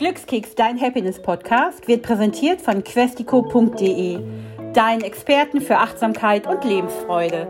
Glückskeks, dein Happiness-Podcast, wird präsentiert von questico.de, deinen Experten für Achtsamkeit und Lebensfreude.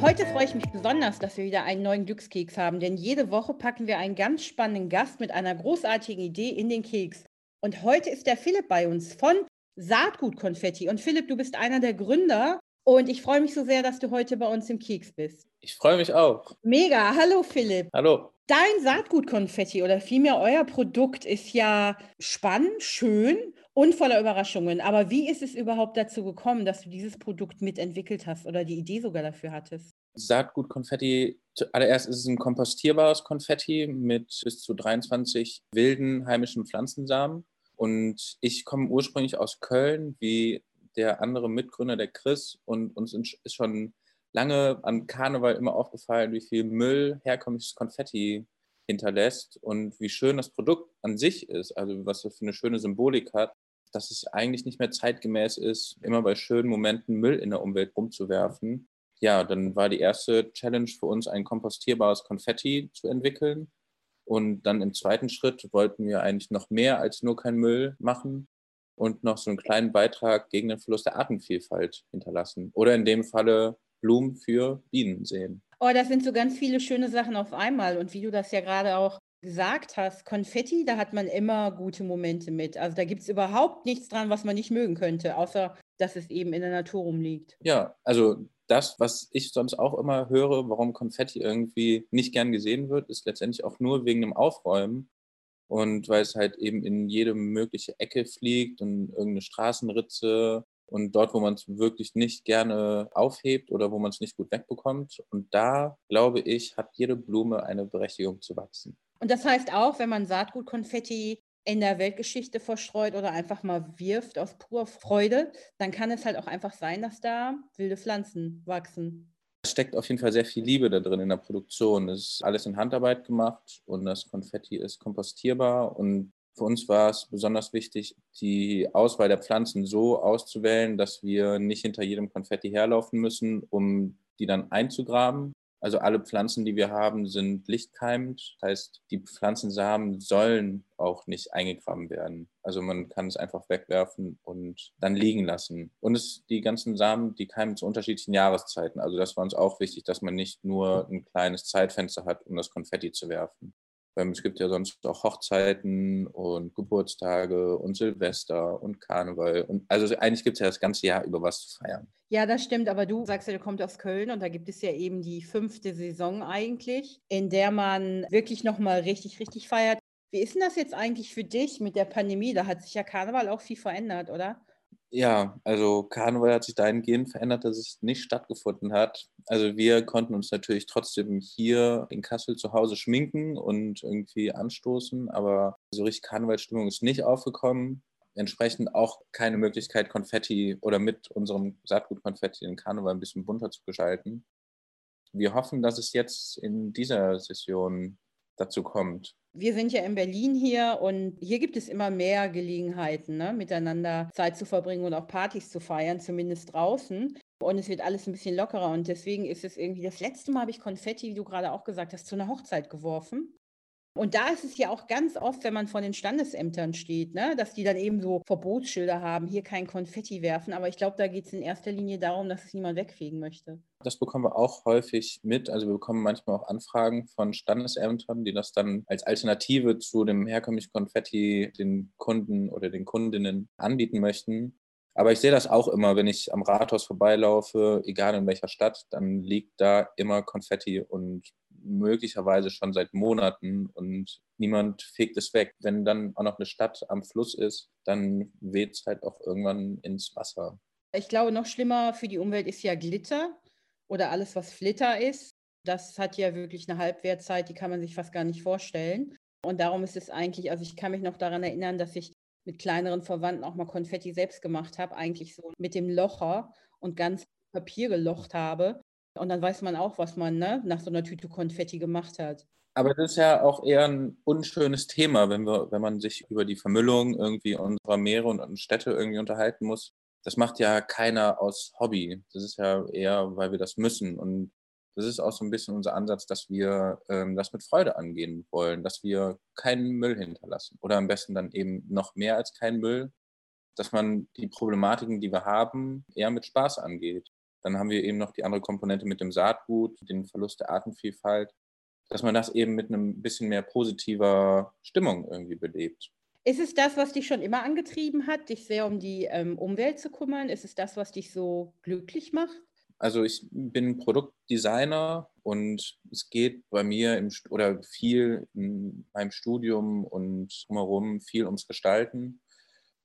Heute freue ich mich besonders, dass wir wieder einen neuen Glückskeks haben, denn jede Woche packen wir einen ganz spannenden Gast mit einer großartigen Idee in den Keks. Und heute ist der Philipp bei uns von Saatgutkonfetti. Und Philipp, du bist einer der Gründer und ich freue mich so sehr, dass du heute bei uns im Keks bist. Ich freue mich auch. Mega. Hallo Philipp. Hallo. Dein Saatgutkonfetti oder vielmehr euer Produkt ist ja spannend, schön und voller Überraschungen. Aber wie ist es überhaupt dazu gekommen, dass du dieses Produkt mitentwickelt hast oder die Idee sogar dafür hattest? Saatgutkonfetti, zuallererst ist es ein kompostierbares Konfetti mit bis zu 23 wilden heimischen Pflanzensamen. Und ich komme ursprünglich aus Köln, wie der andere Mitgründer, der Chris. Und uns ist schon lange an Karneval immer aufgefallen, wie viel Müll herkömmliches Konfetti hinterlässt und wie schön das Produkt an sich ist, also was das für eine schöne Symbolik hat, dass es eigentlich nicht mehr zeitgemäß ist, immer bei schönen Momenten Müll in der Umwelt rumzuwerfen. Ja, dann war die erste Challenge für uns, ein kompostierbares Konfetti zu entwickeln. Und dann im zweiten Schritt wollten wir eigentlich noch mehr als nur kein Müll machen und noch so einen kleinen Beitrag gegen den Verlust der Artenvielfalt hinterlassen. Oder in dem Falle Blumen für Bienen sehen. Oh, das sind so ganz viele schöne Sachen auf einmal. Und wie du das ja gerade auch gesagt hast, Konfetti, da hat man immer gute Momente mit. Also da gibt es überhaupt nichts dran, was man nicht mögen könnte, außer dass es eben in der Natur rumliegt. Ja, also das, was ich sonst auch immer höre, warum Konfetti irgendwie nicht gern gesehen wird, ist letztendlich auch nur wegen dem Aufräumen. Und weil es halt eben in jede mögliche Ecke fliegt und irgendeine Straßenritze und dort, wo man es wirklich nicht gerne aufhebt oder wo man es nicht gut wegbekommt. Und da, glaube ich, hat jede Blume eine Berechtigung zu wachsen. Und das heißt auch, wenn man Saatgutkonfetti in der Weltgeschichte verstreut oder einfach mal wirft aus purer Freude, dann kann es halt auch einfach sein, dass da wilde Pflanzen wachsen. Es steckt auf jeden Fall sehr viel Liebe da drin in der Produktion. Es ist alles in Handarbeit gemacht und das Konfetti ist kompostierbar und für uns war es besonders wichtig, die Auswahl der Pflanzen so auszuwählen, dass wir nicht hinter jedem Konfetti herlaufen müssen, um die dann einzugraben. Also alle Pflanzen, die wir haben, sind lichtkeimend. Das heißt, die Pflanzensamen sollen auch nicht eingegraben werden. Also man kann es einfach wegwerfen und dann liegen lassen. Und es, die ganzen Samen, die keimen zu unterschiedlichen Jahreszeiten. Also das war uns auch wichtig, dass man nicht nur ein kleines Zeitfenster hat, um das Konfetti zu werfen. Ähm, es gibt ja sonst auch Hochzeiten und Geburtstage und Silvester und Karneval. Und also eigentlich gibt es ja das ganze Jahr über was zu feiern. Ja, das stimmt, aber du sagst ja, du kommst aus Köln und da gibt es ja eben die fünfte Saison eigentlich, in der man wirklich nochmal richtig, richtig feiert. Wie ist denn das jetzt eigentlich für dich mit der Pandemie? Da hat sich ja Karneval auch viel verändert, oder? Ja, also Karneval hat sich dahingehend verändert, dass es nicht stattgefunden hat. Also wir konnten uns natürlich trotzdem hier in Kassel zu Hause schminken und irgendwie anstoßen, aber so richtig Karnevalstimmung ist nicht aufgekommen. Entsprechend auch keine Möglichkeit, Konfetti oder mit unserem Saatgut-Konfetti den Karneval ein bisschen bunter zu gestalten. Wir hoffen, dass es jetzt in dieser Session dazu kommt. Wir sind ja in Berlin hier und hier gibt es immer mehr Gelegenheiten, ne, miteinander Zeit zu verbringen und auch Partys zu feiern, zumindest draußen. Und es wird alles ein bisschen lockerer. Und deswegen ist es irgendwie, das letzte Mal habe ich Konfetti, wie du gerade auch gesagt hast, zu einer Hochzeit geworfen. Und da ist es ja auch ganz oft, wenn man vor den Standesämtern steht, ne, dass die dann eben so Verbotsschilder haben, hier kein Konfetti werfen. Aber ich glaube, da geht es in erster Linie darum, dass es niemand wegfegen möchte. Das bekommen wir auch häufig mit. Also wir bekommen manchmal auch Anfragen von Standesämtern, die das dann als Alternative zu dem herkömmlichen Konfetti den Kunden oder den Kundinnen anbieten möchten. Aber ich sehe das auch immer, wenn ich am Rathaus vorbeilaufe, egal in welcher Stadt, dann liegt da immer Konfetti und möglicherweise schon seit Monaten und niemand fegt es weg. Wenn dann auch noch eine Stadt am Fluss ist, dann weht es halt auch irgendwann ins Wasser. Ich glaube, noch schlimmer für die Umwelt ist ja Glitter oder alles, was Flitter ist. Das hat ja wirklich eine Halbwertzeit, die kann man sich fast gar nicht vorstellen. Und darum ist es eigentlich, also ich kann mich noch daran erinnern, dass ich mit kleineren Verwandten auch mal Konfetti selbst gemacht habe, eigentlich so mit dem Locher und ganz Papier gelocht habe. Und dann weiß man auch, was man ne, nach so einer Tüte Konfetti gemacht hat. Aber das ist ja auch eher ein unschönes Thema, wenn, wir, wenn man sich über die Vermüllung irgendwie unserer Meere und Städte irgendwie unterhalten muss. Das macht ja keiner aus Hobby. Das ist ja eher, weil wir das müssen. Und das ist auch so ein bisschen unser Ansatz, dass wir ähm, das mit Freude angehen wollen, dass wir keinen Müll hinterlassen oder am besten dann eben noch mehr als keinen Müll, dass man die Problematiken, die wir haben, eher mit Spaß angeht. Dann haben wir eben noch die andere Komponente mit dem Saatgut, den Verlust der Artenvielfalt, dass man das eben mit einem bisschen mehr positiver Stimmung irgendwie belebt. Ist es das, was dich schon immer angetrieben hat, dich sehr um die ähm, Umwelt zu kümmern? Ist es das, was dich so glücklich macht? Also ich bin Produktdesigner und es geht bei mir im, oder viel in meinem Studium und drumherum viel ums Gestalten.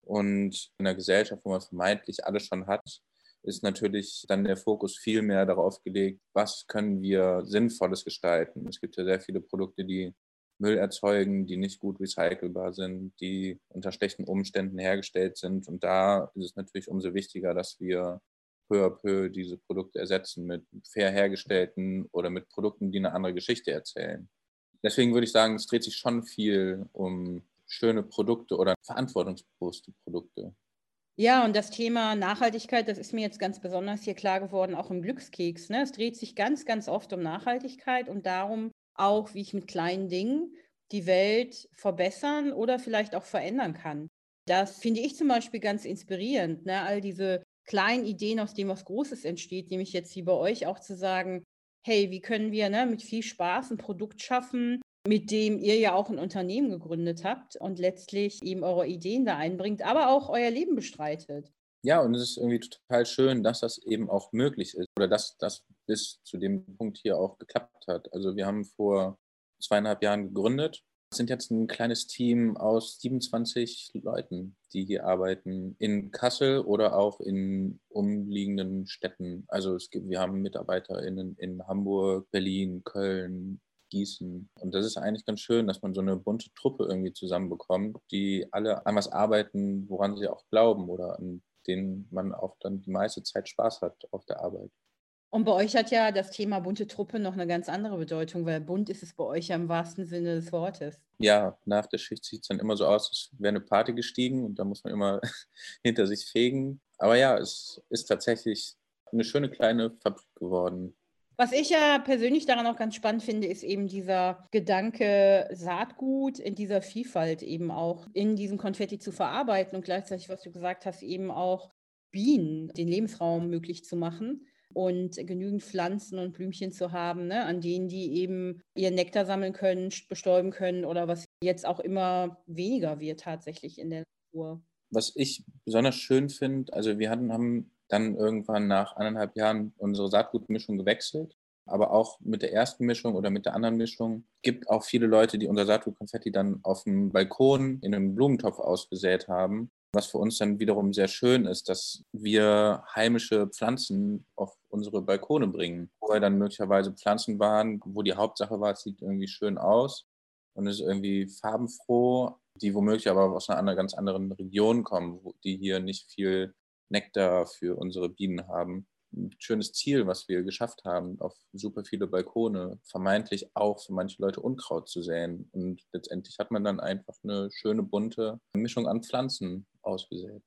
Und in einer Gesellschaft, wo man vermeintlich alles schon hat, ist natürlich dann der Fokus viel mehr darauf gelegt, was können wir Sinnvolles gestalten. Es gibt ja sehr viele Produkte, die Müll erzeugen, die nicht gut recycelbar sind, die unter schlechten Umständen hergestellt sind. Und da ist es natürlich umso wichtiger, dass wir peu à peu diese Produkte ersetzen mit fair hergestellten oder mit Produkten, die eine andere Geschichte erzählen. Deswegen würde ich sagen, es dreht sich schon viel um schöne Produkte oder verantwortungsbewusste Produkte. Ja, und das Thema Nachhaltigkeit, das ist mir jetzt ganz besonders hier klar geworden, auch im Glückskeks. Ne? Es dreht sich ganz, ganz oft um Nachhaltigkeit und darum auch, wie ich mit kleinen Dingen die Welt verbessern oder vielleicht auch verändern kann. Das finde ich zum Beispiel ganz inspirierend. Ne? All diese kleinen Ideen, aus denen was Großes entsteht, nämlich jetzt wie bei euch auch zu sagen, hey, wie können wir ne, mit viel Spaß ein Produkt schaffen, mit dem ihr ja auch ein Unternehmen gegründet habt und letztlich eben eure Ideen da einbringt, aber auch euer Leben bestreitet. Ja, und es ist irgendwie total schön, dass das eben auch möglich ist oder dass das bis zu dem Punkt hier auch geklappt hat. Also wir haben vor zweieinhalb Jahren gegründet sind jetzt ein kleines Team aus 27 Leuten, die hier arbeiten, in Kassel oder auch in umliegenden Städten. Also es gibt, wir haben MitarbeiterInnen in Hamburg, Berlin, Köln, Gießen. Und das ist eigentlich ganz schön, dass man so eine bunte Truppe irgendwie zusammenbekommt, die alle an was arbeiten, woran sie auch glauben oder an denen man auch dann die meiste Zeit Spaß hat auf der Arbeit. Und bei euch hat ja das Thema bunte Truppe noch eine ganz andere Bedeutung, weil bunt ist es bei euch ja im wahrsten Sinne des Wortes. Ja, nach der Schicht sieht es dann immer so aus, als wäre eine Party gestiegen und da muss man immer hinter sich fegen. Aber ja, es ist tatsächlich eine schöne kleine Fabrik geworden. Was ich ja persönlich daran auch ganz spannend finde, ist eben dieser Gedanke, Saatgut in dieser Vielfalt eben auch in diesem Konfetti zu verarbeiten und gleichzeitig, was du gesagt hast, eben auch Bienen den Lebensraum möglich zu machen und genügend Pflanzen und Blümchen zu haben, ne, an denen die eben ihren Nektar sammeln können, bestäuben können oder was jetzt auch immer weniger wird tatsächlich in der Natur. Was ich besonders schön finde, also wir hatten, haben dann irgendwann nach anderthalb Jahren unsere Saatgutmischung gewechselt. Aber auch mit der ersten Mischung oder mit der anderen Mischung gibt auch viele Leute, die unser Saatgutkonfetti dann auf dem Balkon in einem Blumentopf ausgesät haben was für uns dann wiederum sehr schön ist, dass wir heimische Pflanzen auf unsere Balkone bringen. Vorher dann möglicherweise Pflanzen waren, wo die Hauptsache war, es sieht irgendwie schön aus und ist irgendwie farbenfroh, die womöglich aber aus einer ganz anderen Region kommen, die hier nicht viel Nektar für unsere Bienen haben ein schönes Ziel, was wir geschafft haben, auf super viele Balkone, vermeintlich auch für manche Leute Unkraut zu säen. Und letztendlich hat man dann einfach eine schöne bunte Mischung an Pflanzen ausgesät.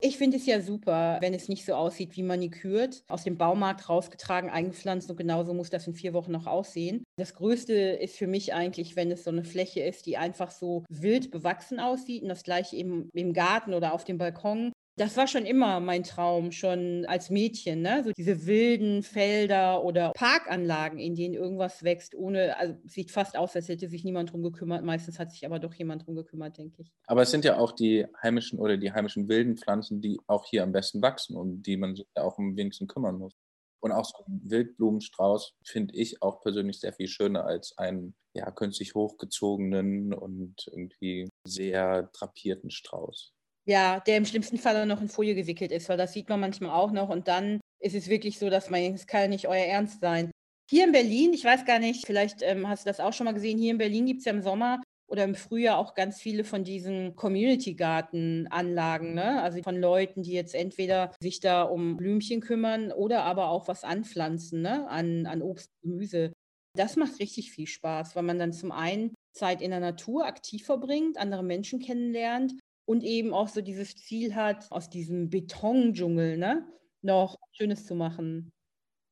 Ich finde es ja super, wenn es nicht so aussieht wie manikürt, aus dem Baumarkt rausgetragen, eingepflanzt und genauso muss das in vier Wochen noch aussehen. Das Größte ist für mich eigentlich, wenn es so eine Fläche ist, die einfach so wild bewachsen aussieht und das gleiche eben im Garten oder auf dem Balkon das war schon immer mein Traum, schon als Mädchen, ne? So diese wilden Felder oder Parkanlagen, in denen irgendwas wächst, ohne, also sieht fast aus, als hätte sich niemand drum gekümmert. Meistens hat sich aber doch jemand drum gekümmert, denke ich. Aber es sind ja auch die heimischen oder die heimischen wilden Pflanzen, die auch hier am besten wachsen und die man sich auch am wenigsten kümmern muss. Und auch so ein Wildblumenstrauß finde ich auch persönlich sehr viel schöner als einen ja, künstlich hochgezogenen und irgendwie sehr drapierten Strauß. Ja, der im schlimmsten Fall noch in Folie gewickelt ist, weil das sieht man manchmal auch noch. Und dann ist es wirklich so, dass man, es kann ja nicht euer Ernst sein. Hier in Berlin, ich weiß gar nicht, vielleicht ähm, hast du das auch schon mal gesehen, hier in Berlin gibt es ja im Sommer oder im Frühjahr auch ganz viele von diesen Community-Garten-Anlagen, ne? Also von Leuten, die jetzt entweder sich da um Blümchen kümmern oder aber auch was anpflanzen, ne? An, an Obst Gemüse. Das macht richtig viel Spaß, weil man dann zum einen Zeit in der Natur aktiv verbringt, andere Menschen kennenlernt und eben auch so dieses Ziel hat, aus diesem Betondschungel ne, noch Schönes zu machen.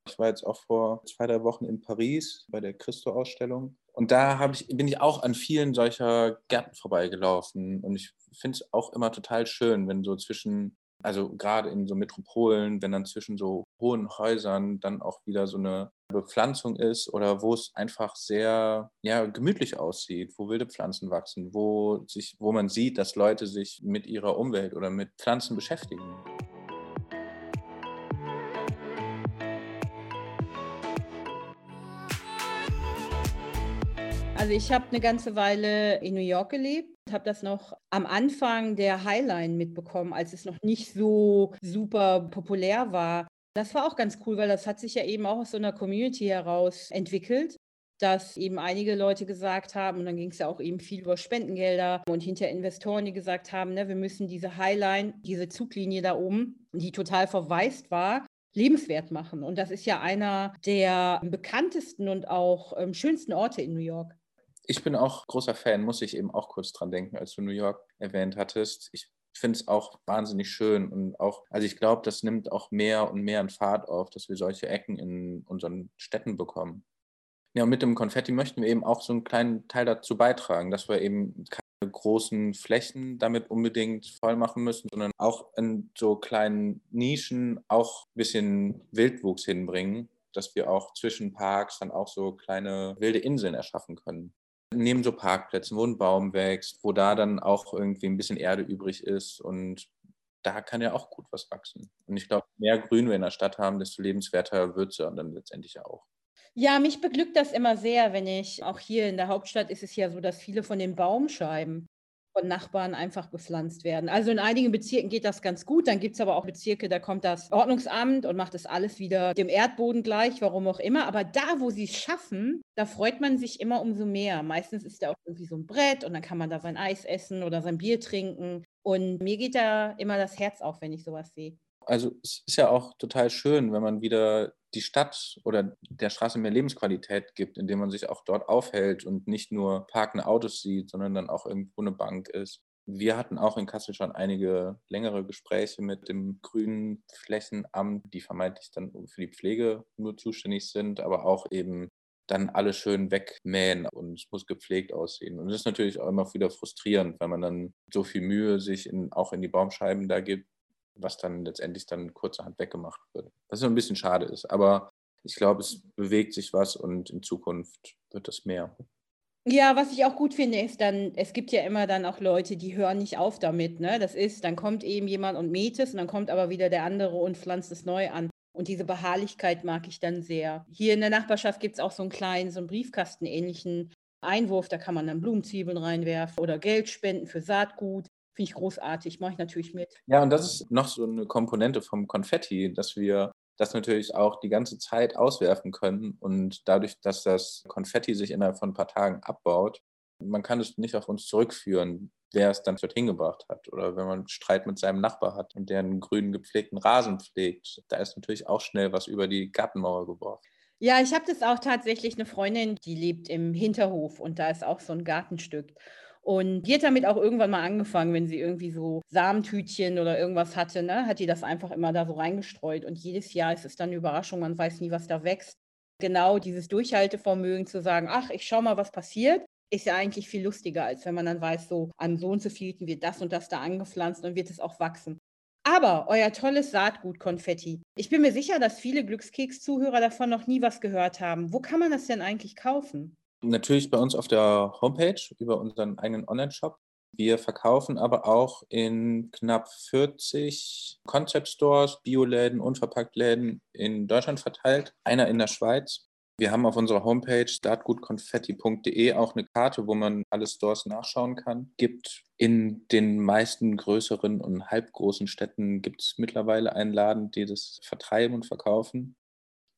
Ich war jetzt auch vor zwei, drei Wochen in Paris bei der Christo-Ausstellung. Und da ich, bin ich auch an vielen solcher Gärten vorbeigelaufen. Und ich finde es auch immer total schön, wenn so zwischen, also gerade in so Metropolen, wenn dann zwischen so hohen Häusern dann auch wieder so eine Bepflanzung ist oder wo es einfach sehr ja, gemütlich aussieht, wo wilde Pflanzen wachsen, wo, sich, wo man sieht, dass Leute sich mit ihrer Umwelt oder mit Pflanzen beschäftigen. Also ich habe eine ganze Weile in New York gelebt, habe das noch am Anfang der Highline mitbekommen, als es noch nicht so super populär war. Das war auch ganz cool, weil das hat sich ja eben auch aus so einer Community heraus entwickelt, dass eben einige Leute gesagt haben, und dann ging es ja auch eben viel über Spendengelder und hinter Investoren, die gesagt haben, ne, wir müssen diese Highline, diese Zuglinie da oben, die total verwaist war, lebenswert machen. Und das ist ja einer der bekanntesten und auch ähm, schönsten Orte in New York. Ich bin auch großer Fan, muss ich eben auch kurz dran denken, als du New York erwähnt hattest. Ich finde es auch wahnsinnig schön und auch, also ich glaube, das nimmt auch mehr und mehr an Fahrt auf, dass wir solche Ecken in unseren Städten bekommen. Ja, und mit dem Konfetti möchten wir eben auch so einen kleinen Teil dazu beitragen, dass wir eben keine großen Flächen damit unbedingt voll machen müssen, sondern auch in so kleinen Nischen auch ein bisschen Wildwuchs hinbringen, dass wir auch zwischen Parks dann auch so kleine wilde Inseln erschaffen können neben so Parkplätzen, wo ein Baum wächst, wo da dann auch irgendwie ein bisschen Erde übrig ist und da kann ja auch gut was wachsen. Und ich glaube, mehr Grün wir in der Stadt haben, desto lebenswerter wird ja dann letztendlich auch. Ja, mich beglückt das immer sehr, wenn ich, auch hier in der Hauptstadt ist es ja so, dass viele von den Baumscheiben von Nachbarn einfach bepflanzt werden. Also in einigen Bezirken geht das ganz gut, dann gibt es aber auch Bezirke, da kommt das Ordnungsamt und macht das alles wieder dem Erdboden gleich, warum auch immer. Aber da, wo sie es schaffen, da freut man sich immer umso mehr. Meistens ist da auch irgendwie so ein Brett und dann kann man da sein Eis essen oder sein Bier trinken. Und mir geht da immer das Herz auf, wenn ich sowas sehe. Also es ist ja auch total schön, wenn man wieder die Stadt oder der Straße mehr Lebensqualität gibt, indem man sich auch dort aufhält und nicht nur parkende Autos sieht, sondern dann auch irgendwo eine Bank ist. Wir hatten auch in Kassel schon einige längere Gespräche mit dem grünen Flächenamt, die vermeintlich dann für die Pflege nur zuständig sind, aber auch eben dann alle schön wegmähen und es muss gepflegt aussehen. Und das ist natürlich auch immer wieder frustrierend, wenn man dann so viel Mühe sich in, auch in die Baumscheiben da gibt was dann letztendlich dann kurzerhand weggemacht wird. Was so ein bisschen schade ist. Aber ich glaube, es bewegt sich was und in Zukunft wird es mehr. Ja, was ich auch gut finde, ist dann, es gibt ja immer dann auch Leute, die hören nicht auf damit. Ne? Das ist, dann kommt eben jemand und mäht es und dann kommt aber wieder der andere und pflanzt es neu an. Und diese Beharrlichkeit mag ich dann sehr. Hier in der Nachbarschaft gibt es auch so einen kleinen, so einen Briefkastenähnlichen Einwurf, da kann man dann Blumenzwiebeln reinwerfen oder Geld spenden für Saatgut. Finde ich großartig, mache ich natürlich mit. Ja, und das ist noch so eine Komponente vom Konfetti, dass wir das natürlich auch die ganze Zeit auswerfen können und dadurch, dass das Konfetti sich innerhalb von ein paar Tagen abbaut, man kann es nicht auf uns zurückführen, wer es dann dorthin gebracht hat. Oder wenn man Streit mit seinem Nachbar hat und der einen grünen gepflegten Rasen pflegt, da ist natürlich auch schnell was über die Gartenmauer geworfen. Ja, ich habe das auch tatsächlich eine Freundin, die lebt im Hinterhof und da ist auch so ein Gartenstück. Und die hat damit auch irgendwann mal angefangen, wenn sie irgendwie so Samentütchen oder irgendwas hatte, ne, hat die das einfach immer da so reingestreut. Und jedes Jahr ist es dann eine Überraschung, man weiß nie, was da wächst. Genau dieses Durchhaltevermögen zu sagen, ach, ich schau mal, was passiert, ist ja eigentlich viel lustiger, als wenn man dann weiß, so an so und so vielten wird das und das da angepflanzt und wird es auch wachsen. Aber euer tolles Saatgut-Konfetti. Ich bin mir sicher, dass viele Glückskeks-Zuhörer davon noch nie was gehört haben. Wo kann man das denn eigentlich kaufen? Natürlich bei uns auf der Homepage über unseren eigenen Online-Shop. Wir verkaufen aber auch in knapp 40 Concept Stores, Bioläden, Unverpacktläden in Deutschland verteilt, einer in der Schweiz. Wir haben auf unserer Homepage startgutkonfetti.de auch eine Karte, wo man alle Stores nachschauen kann. Gibt in den meisten größeren und halbgroßen Städten gibt es mittlerweile einen Laden, die das vertreiben und verkaufen.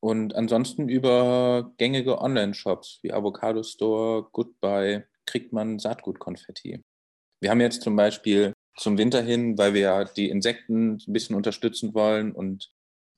Und ansonsten über gängige Online-Shops wie Avocado Store, Goodbye kriegt man Saatgutkonfetti. Wir haben jetzt zum Beispiel zum Winter hin, weil wir ja die Insekten ein bisschen unterstützen wollen und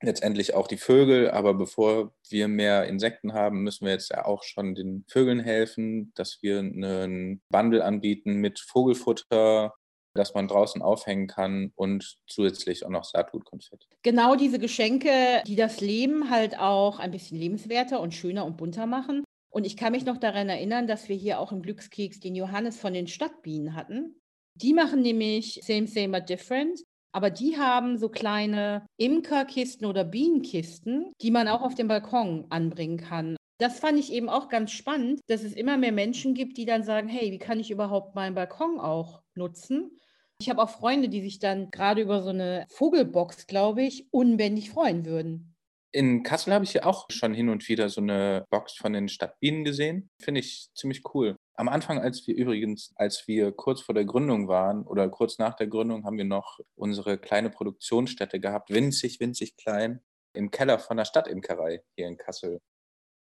letztendlich auch die Vögel. Aber bevor wir mehr Insekten haben, müssen wir jetzt ja auch schon den Vögeln helfen, dass wir einen Bundle anbieten mit Vogelfutter, das man draußen aufhängen kann und zusätzlich auch noch Saatgutkonfetti. Genau diese Geschenke, die das Leben halt auch ein bisschen lebenswerter und schöner und bunter machen. Und ich kann mich noch daran erinnern, dass wir hier auch im Glückskeks den Johannes von den Stadtbienen hatten. Die machen nämlich Same, Same, but Different. Aber die haben so kleine Imkerkisten oder Bienenkisten, die man auch auf dem Balkon anbringen kann. Das fand ich eben auch ganz spannend, dass es immer mehr Menschen gibt, die dann sagen, hey, wie kann ich überhaupt meinen Balkon auch nutzen? Ich habe auch Freunde, die sich dann gerade über so eine Vogelbox, glaube ich, unbändig freuen würden. In Kassel habe ich ja auch schon hin und wieder so eine Box von den Stadtbienen gesehen. Finde ich ziemlich cool. Am Anfang, als wir übrigens, als wir kurz vor der Gründung waren oder kurz nach der Gründung, haben wir noch unsere kleine Produktionsstätte gehabt, winzig, winzig klein, im Keller von der Stadtimkerei hier in Kassel.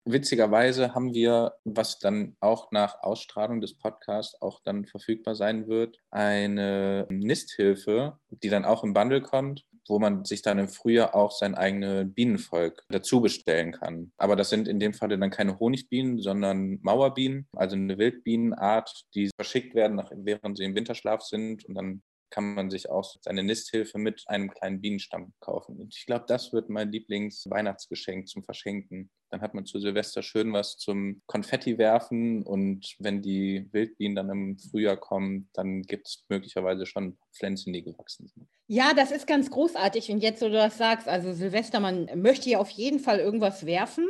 Witzigerweise haben wir, was dann auch nach Ausstrahlung des Podcasts auch dann verfügbar sein wird, eine Nisthilfe, die dann auch im Bundle kommt, wo man sich dann im Frühjahr auch sein eigenes Bienenvolk dazu bestellen kann. Aber das sind in dem Falle dann keine Honigbienen, sondern Mauerbienen, also eine Wildbienenart, die verschickt werden, während sie im Winterschlaf sind und dann kann man sich auch seine Nisthilfe mit einem kleinen Bienenstamm kaufen. Und ich glaube, das wird mein Lieblings-Weihnachtsgeschenk zum Verschenken. Dann hat man zu Silvester schön was zum Konfetti werfen und wenn die Wildbienen dann im Frühjahr kommen, dann gibt es möglicherweise schon Pflänzchen, die gewachsen sind. Ja, das ist ganz großartig. Und jetzt, wo du das sagst, also Silvester, man möchte ja auf jeden Fall irgendwas werfen,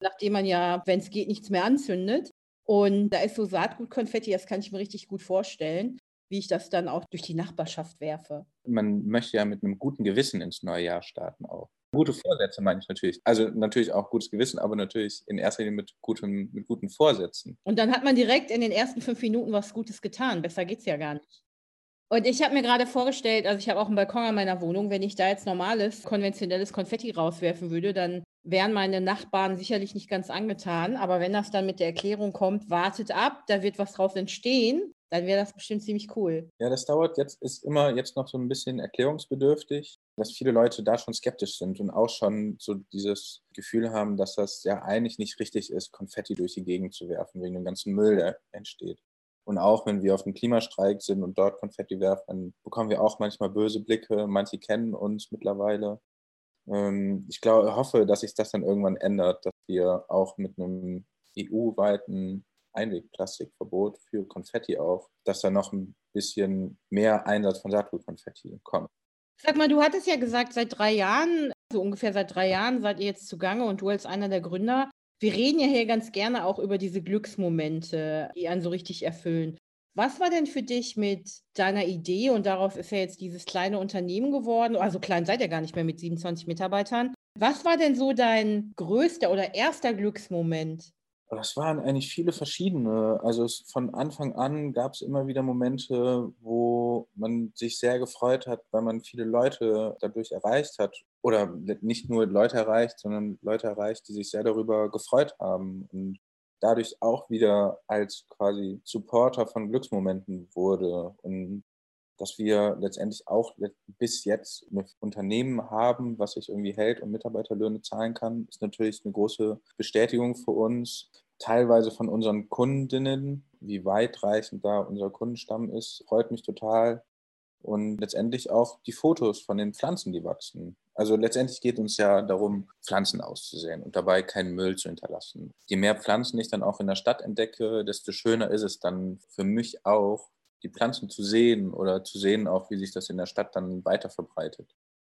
nachdem man ja, wenn es geht, nichts mehr anzündet. Und da ist so Saatgutkonfetti, das kann ich mir richtig gut vorstellen wie ich das dann auch durch die Nachbarschaft werfe. Man möchte ja mit einem guten Gewissen ins neue Jahr starten auch. Gute Vorsätze meine ich natürlich. Also natürlich auch gutes Gewissen, aber natürlich in erster Linie mit, gutem, mit guten Vorsätzen. Und dann hat man direkt in den ersten fünf Minuten was Gutes getan. Besser geht es ja gar nicht. Und ich habe mir gerade vorgestellt, also ich habe auch einen Balkon an meiner Wohnung, wenn ich da jetzt normales, konventionelles Konfetti rauswerfen würde, dann wären meine Nachbarn sicherlich nicht ganz angetan. Aber wenn das dann mit der Erklärung kommt, wartet ab, da wird was draus entstehen, dann wäre das bestimmt ziemlich cool. Ja, das dauert jetzt, ist immer jetzt noch so ein bisschen erklärungsbedürftig, dass viele Leute da schon skeptisch sind und auch schon so dieses Gefühl haben, dass das ja eigentlich nicht richtig ist, Konfetti durch die Gegend zu werfen, wegen dem ganzen Müll, der entsteht. Und auch wenn wir auf dem Klimastreik sind und dort Konfetti werfen, dann bekommen wir auch manchmal böse Blicke. Manche kennen uns mittlerweile. Ähm, ich glaube, hoffe, dass sich das dann irgendwann ändert, dass wir auch mit einem EU-weiten Einwegplastikverbot für Konfetti auch, dass da noch ein bisschen mehr Einsatz von Saatgutkonfetti kommt. Sag mal, du hattest ja gesagt, seit drei Jahren, so ungefähr seit drei Jahren seid ihr jetzt zugange und du als einer der Gründer. Wir reden ja hier ganz gerne auch über diese Glücksmomente, die einen so richtig erfüllen. Was war denn für dich mit deiner Idee und daraus ist ja jetzt dieses kleine Unternehmen geworden, also klein seid ihr gar nicht mehr mit 27 Mitarbeitern. Was war denn so dein größter oder erster Glücksmoment? Das waren eigentlich viele verschiedene. Also es, von Anfang an gab es immer wieder Momente, wo man sich sehr gefreut hat, weil man viele Leute dadurch erreicht hat. Oder nicht nur Leute erreicht, sondern Leute erreicht, die sich sehr darüber gefreut haben und dadurch auch wieder als quasi Supporter von Glücksmomenten wurde. Und dass wir letztendlich auch bis jetzt ein Unternehmen haben, was sich irgendwie hält und Mitarbeiterlöhne zahlen kann, ist natürlich eine große Bestätigung für uns. Teilweise von unseren Kundinnen, wie weitreichend da unser Kundenstamm ist, freut mich total. Und letztendlich auch die Fotos von den Pflanzen, die wachsen. Also letztendlich geht uns ja darum, Pflanzen auszusehen und dabei keinen Müll zu hinterlassen. Je mehr Pflanzen ich dann auch in der Stadt entdecke, desto schöner ist es dann für mich auch, die Pflanzen zu sehen oder zu sehen auch, wie sich das in der Stadt dann weiter verbreitet.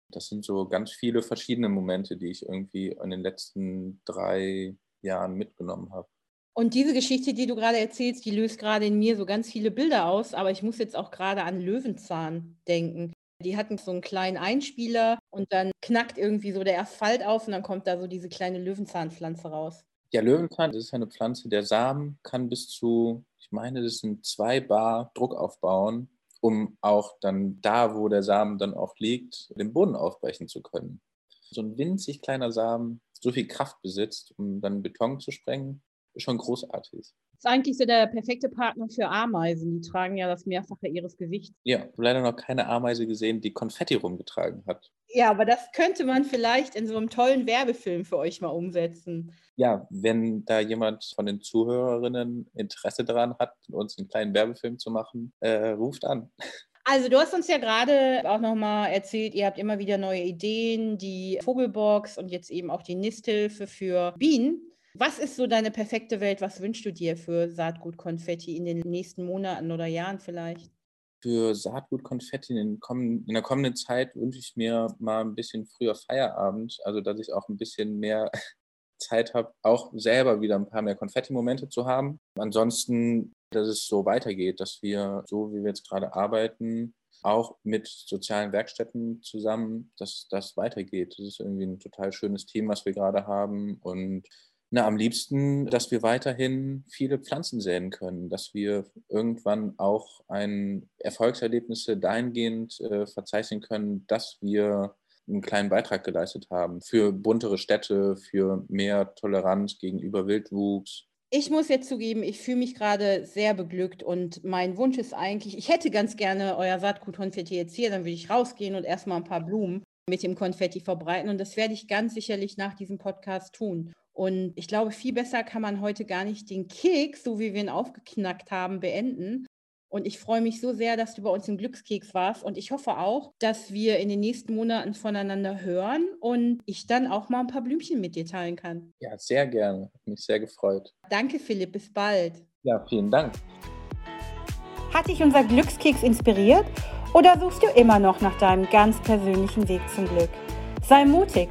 Das sind so ganz viele verschiedene Momente, die ich irgendwie in den letzten drei Jahren mitgenommen habe. Und diese Geschichte, die du gerade erzählst, die löst gerade in mir so ganz viele Bilder aus, aber ich muss jetzt auch gerade an Löwenzahn denken. Die hatten so einen kleinen Einspieler und dann knackt irgendwie so der Asphalt auf und dann kommt da so diese kleine Löwenzahnpflanze raus. Ja, Löwenzahn, das ist eine Pflanze, der Samen kann bis zu meine, das sind zwei Bar Druck aufbauen, um auch dann da, wo der Samen dann auch liegt, den Boden aufbrechen zu können. So ein winzig kleiner Samen so viel Kraft besitzt, um dann Beton zu sprengen, ist schon großartig ist eigentlich so der perfekte Partner für Ameisen. Die tragen ja das Mehrfache ihres Gewichts. Ja, leider noch keine Ameise gesehen, die Konfetti rumgetragen hat. Ja, aber das könnte man vielleicht in so einem tollen Werbefilm für euch mal umsetzen. Ja, wenn da jemand von den Zuhörerinnen Interesse daran hat, uns einen kleinen Werbefilm zu machen, äh, ruft an. Also du hast uns ja gerade auch nochmal erzählt, ihr habt immer wieder neue Ideen, die Vogelbox und jetzt eben auch die Nisthilfe für Bienen. Was ist so deine perfekte Welt? Was wünschst du dir für Saatgutkonfetti in den nächsten Monaten oder Jahren vielleicht? Für Saatgutkonfetti in, in, der kommenden Zeit wünsche ich mir mal ein bisschen früher Feierabend, also dass ich auch ein bisschen mehr Zeit habe, auch selber wieder ein paar mehr Konfetti-Momente zu haben. Ansonsten, dass es so weitergeht, dass wir, so wie wir jetzt gerade arbeiten, auch mit sozialen Werkstätten zusammen, dass das weitergeht. Das ist irgendwie ein total schönes Team, was wir gerade haben. Und na, am liebsten, dass wir weiterhin viele Pflanzen säen können, dass wir irgendwann auch ein Erfolgserlebnisse dahingehend äh, verzeichnen können, dass wir einen kleinen Beitrag geleistet haben für buntere Städte, für mehr Toleranz gegenüber Wildwuchs. Ich muss jetzt zugeben, ich fühle mich gerade sehr beglückt und mein Wunsch ist eigentlich, ich hätte ganz gerne euer Saatgut-Konfetti jetzt hier, dann würde ich rausgehen und erstmal ein paar Blumen mit dem Konfetti verbreiten und das werde ich ganz sicherlich nach diesem Podcast tun. Und ich glaube, viel besser kann man heute gar nicht den Keks, so wie wir ihn aufgeknackt haben, beenden, und ich freue mich so sehr, dass du bei uns im Glückskeks warst. Und ich hoffe auch, dass wir in den nächsten Monaten voneinander hören und ich dann auch mal ein paar Blümchen mit dir teilen kann. Ja, sehr gerne. Hat mich sehr gefreut. Danke, Philipp. Bis bald. Ja, vielen Dank. Hat dich unser Glückskeks inspiriert oder suchst du immer noch nach deinem ganz persönlichen Weg zum Glück? Sei mutig.